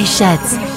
Day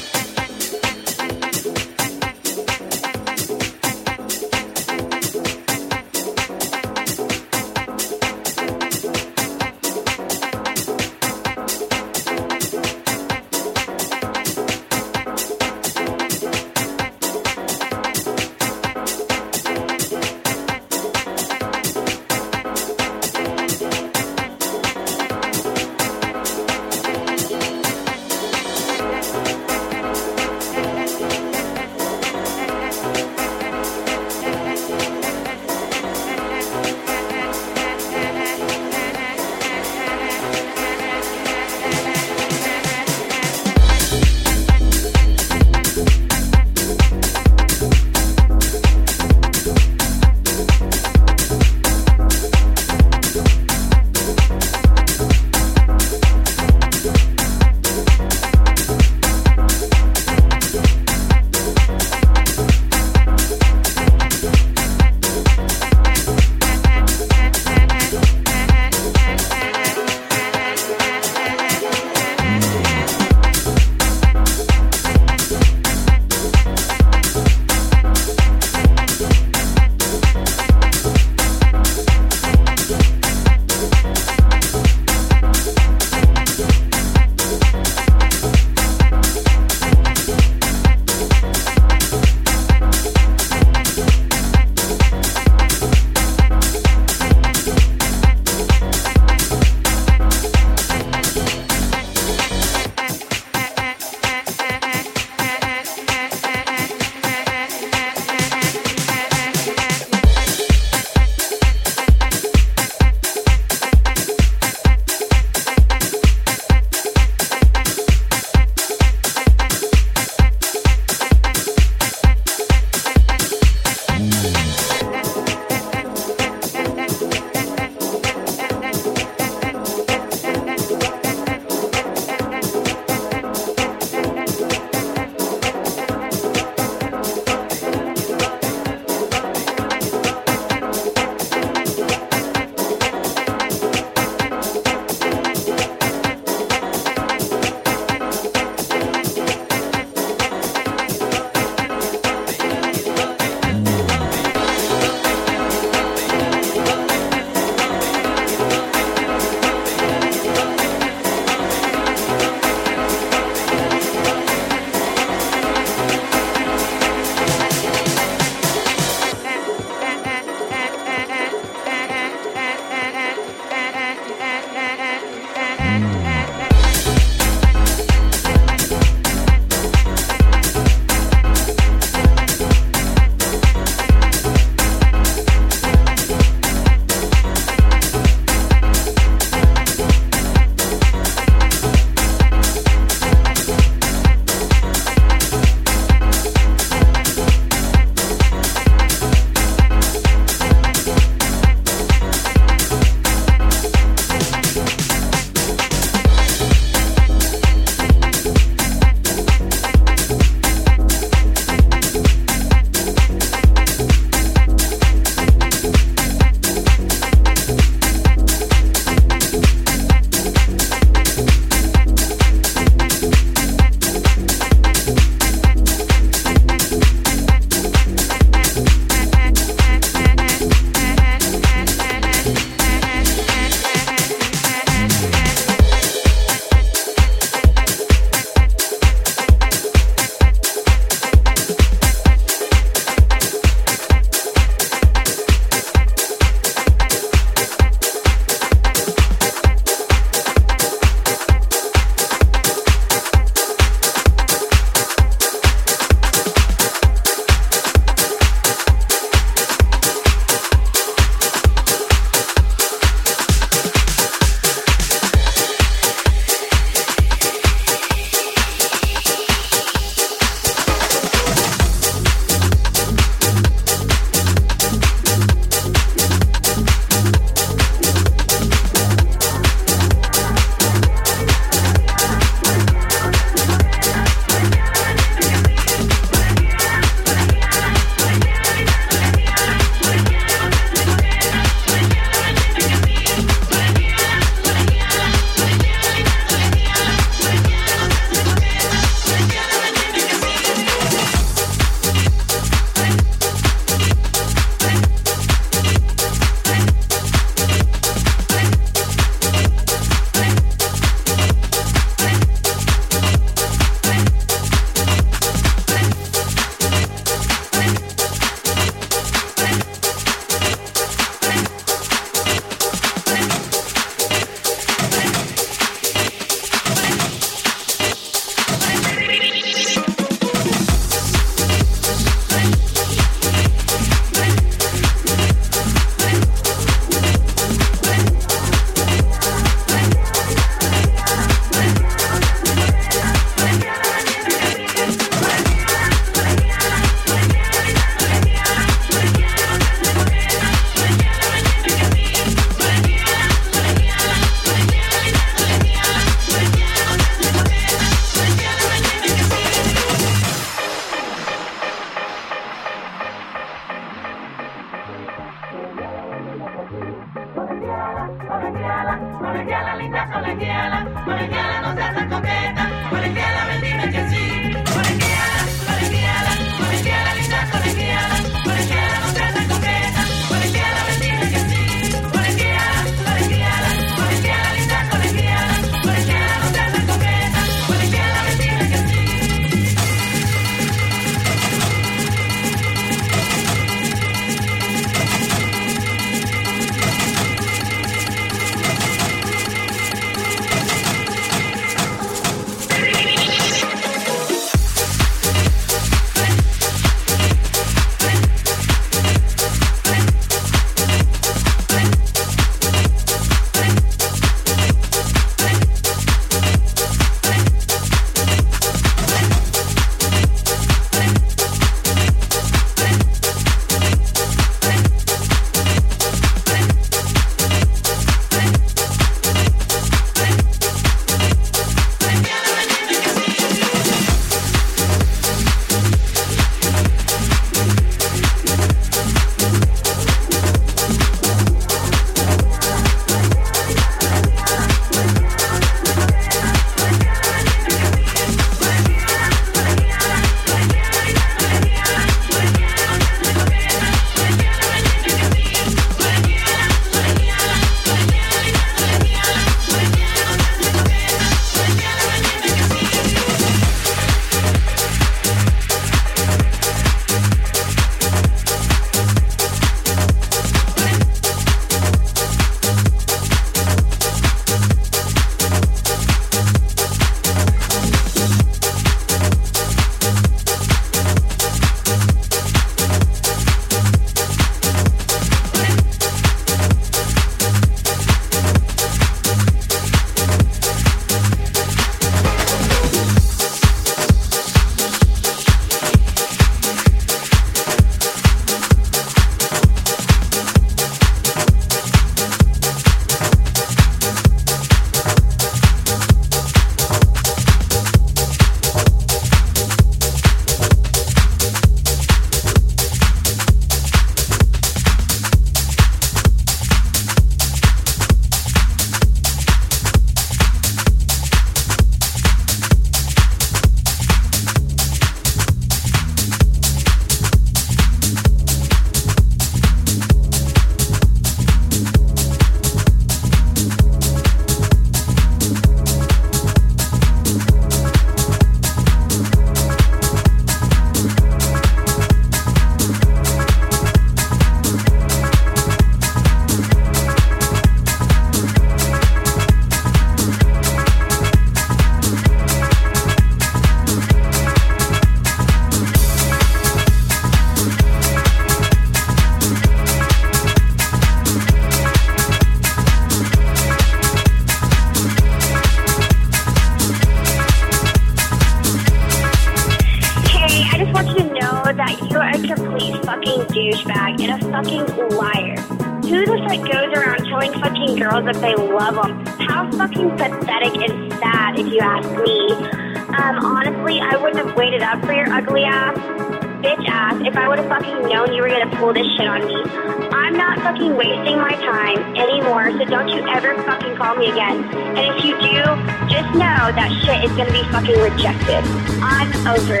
rejected. I'm over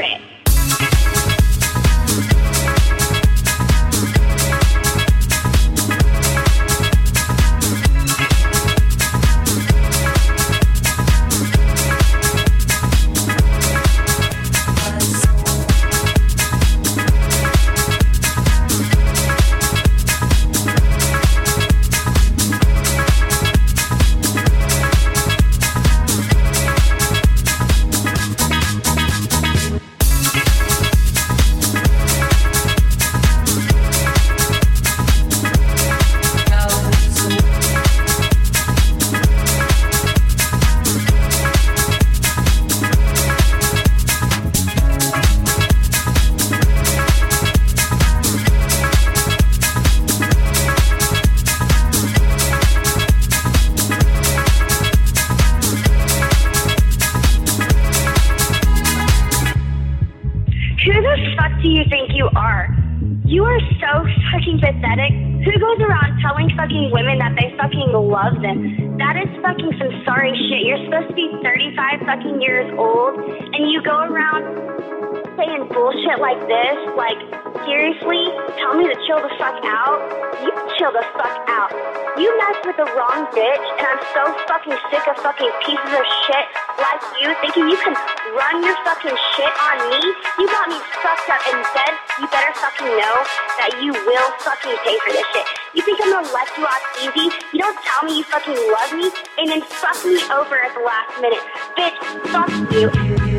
fucking women that they fucking love them? That is fucking some sorry shit. You're supposed to be 35 fucking years old and you go around saying bullshit like this. Like, seriously? Tell me to chill the fuck out? You chill the fuck out. You messed with the wrong bitch, and I'm so fucking sick of fucking pieces of shit like you thinking you can run your fucking shit on me. You got me fucked up in bed. You better fucking know that you will fucking pay for this shit. You think I'm gonna let you off easy? You don't tell me you fucking love me and then fuck me over at the last minute. Bitch, fuck you.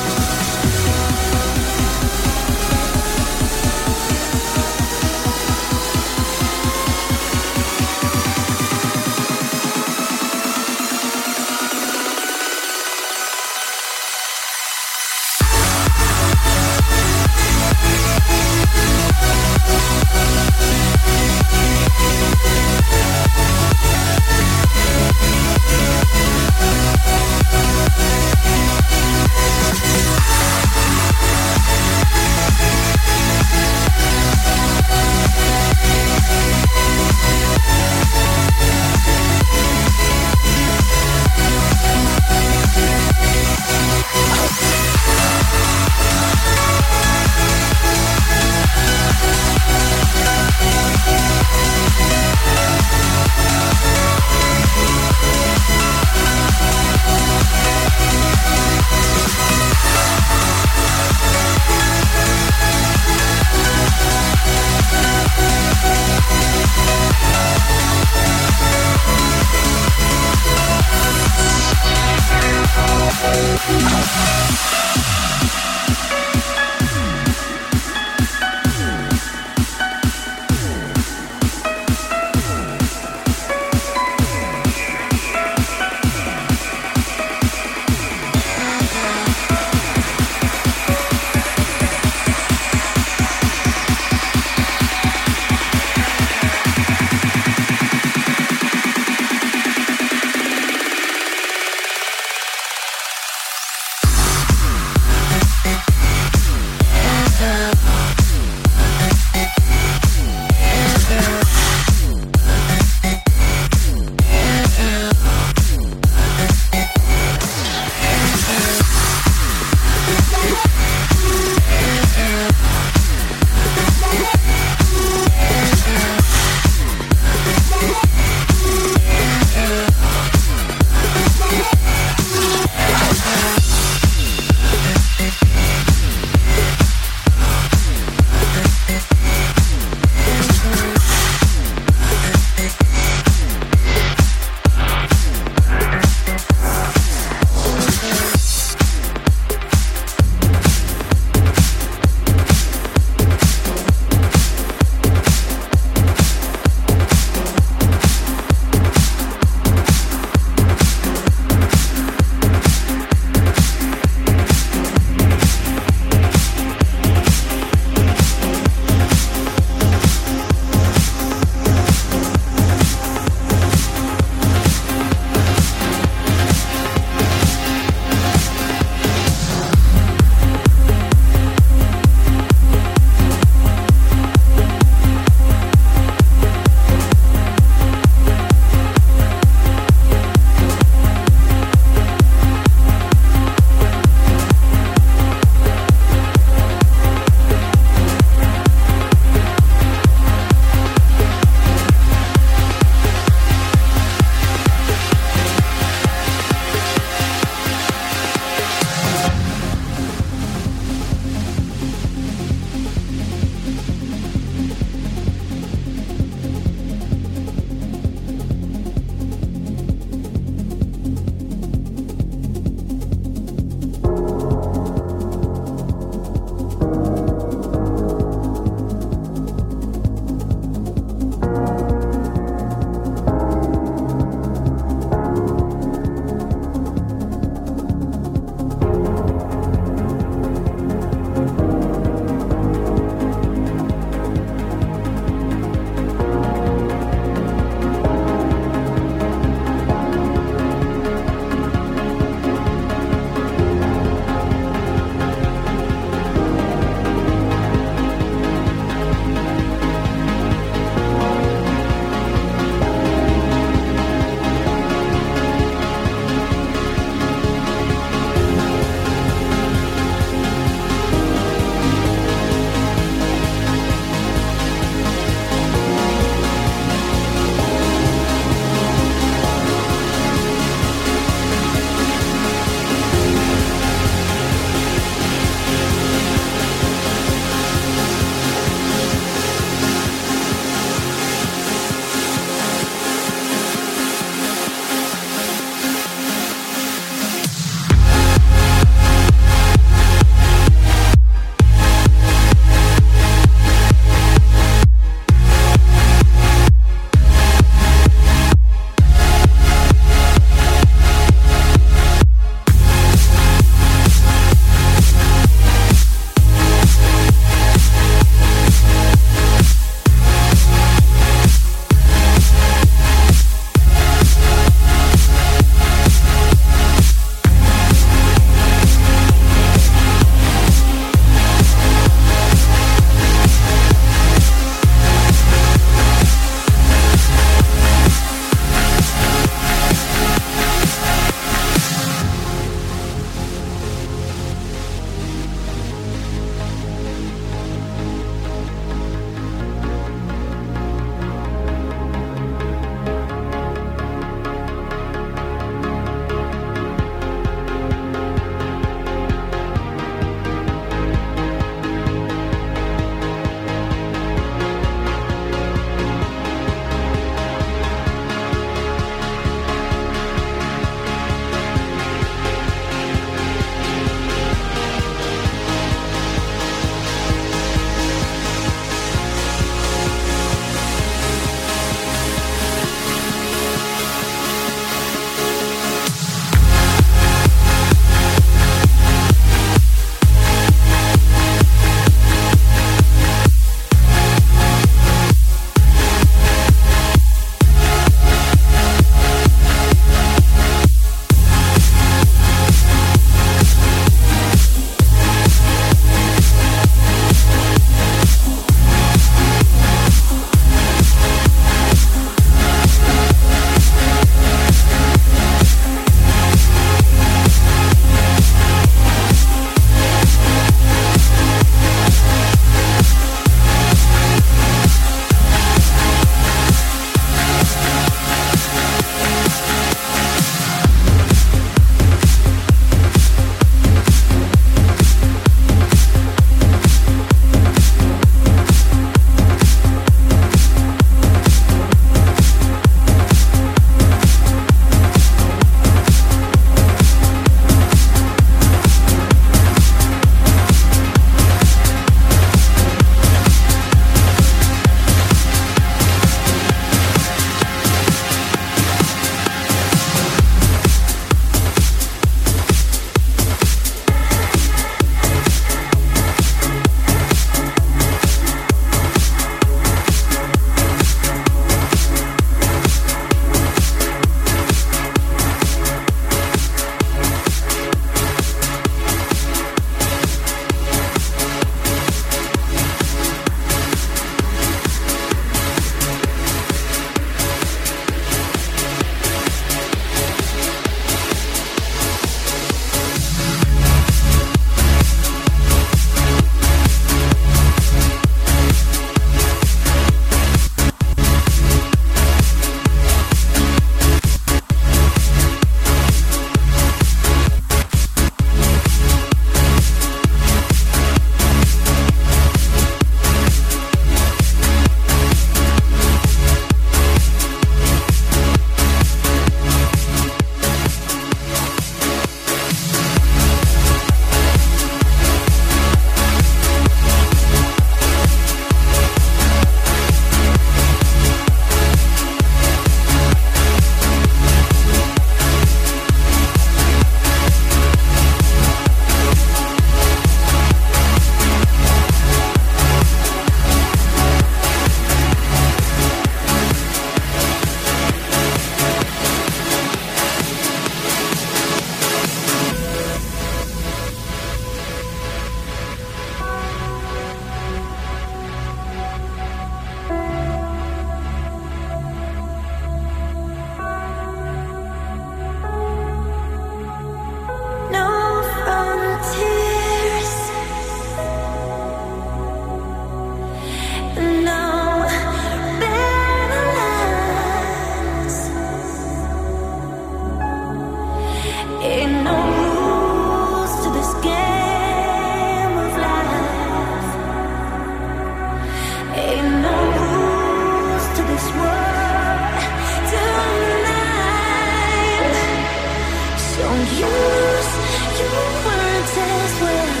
You, you were desperate.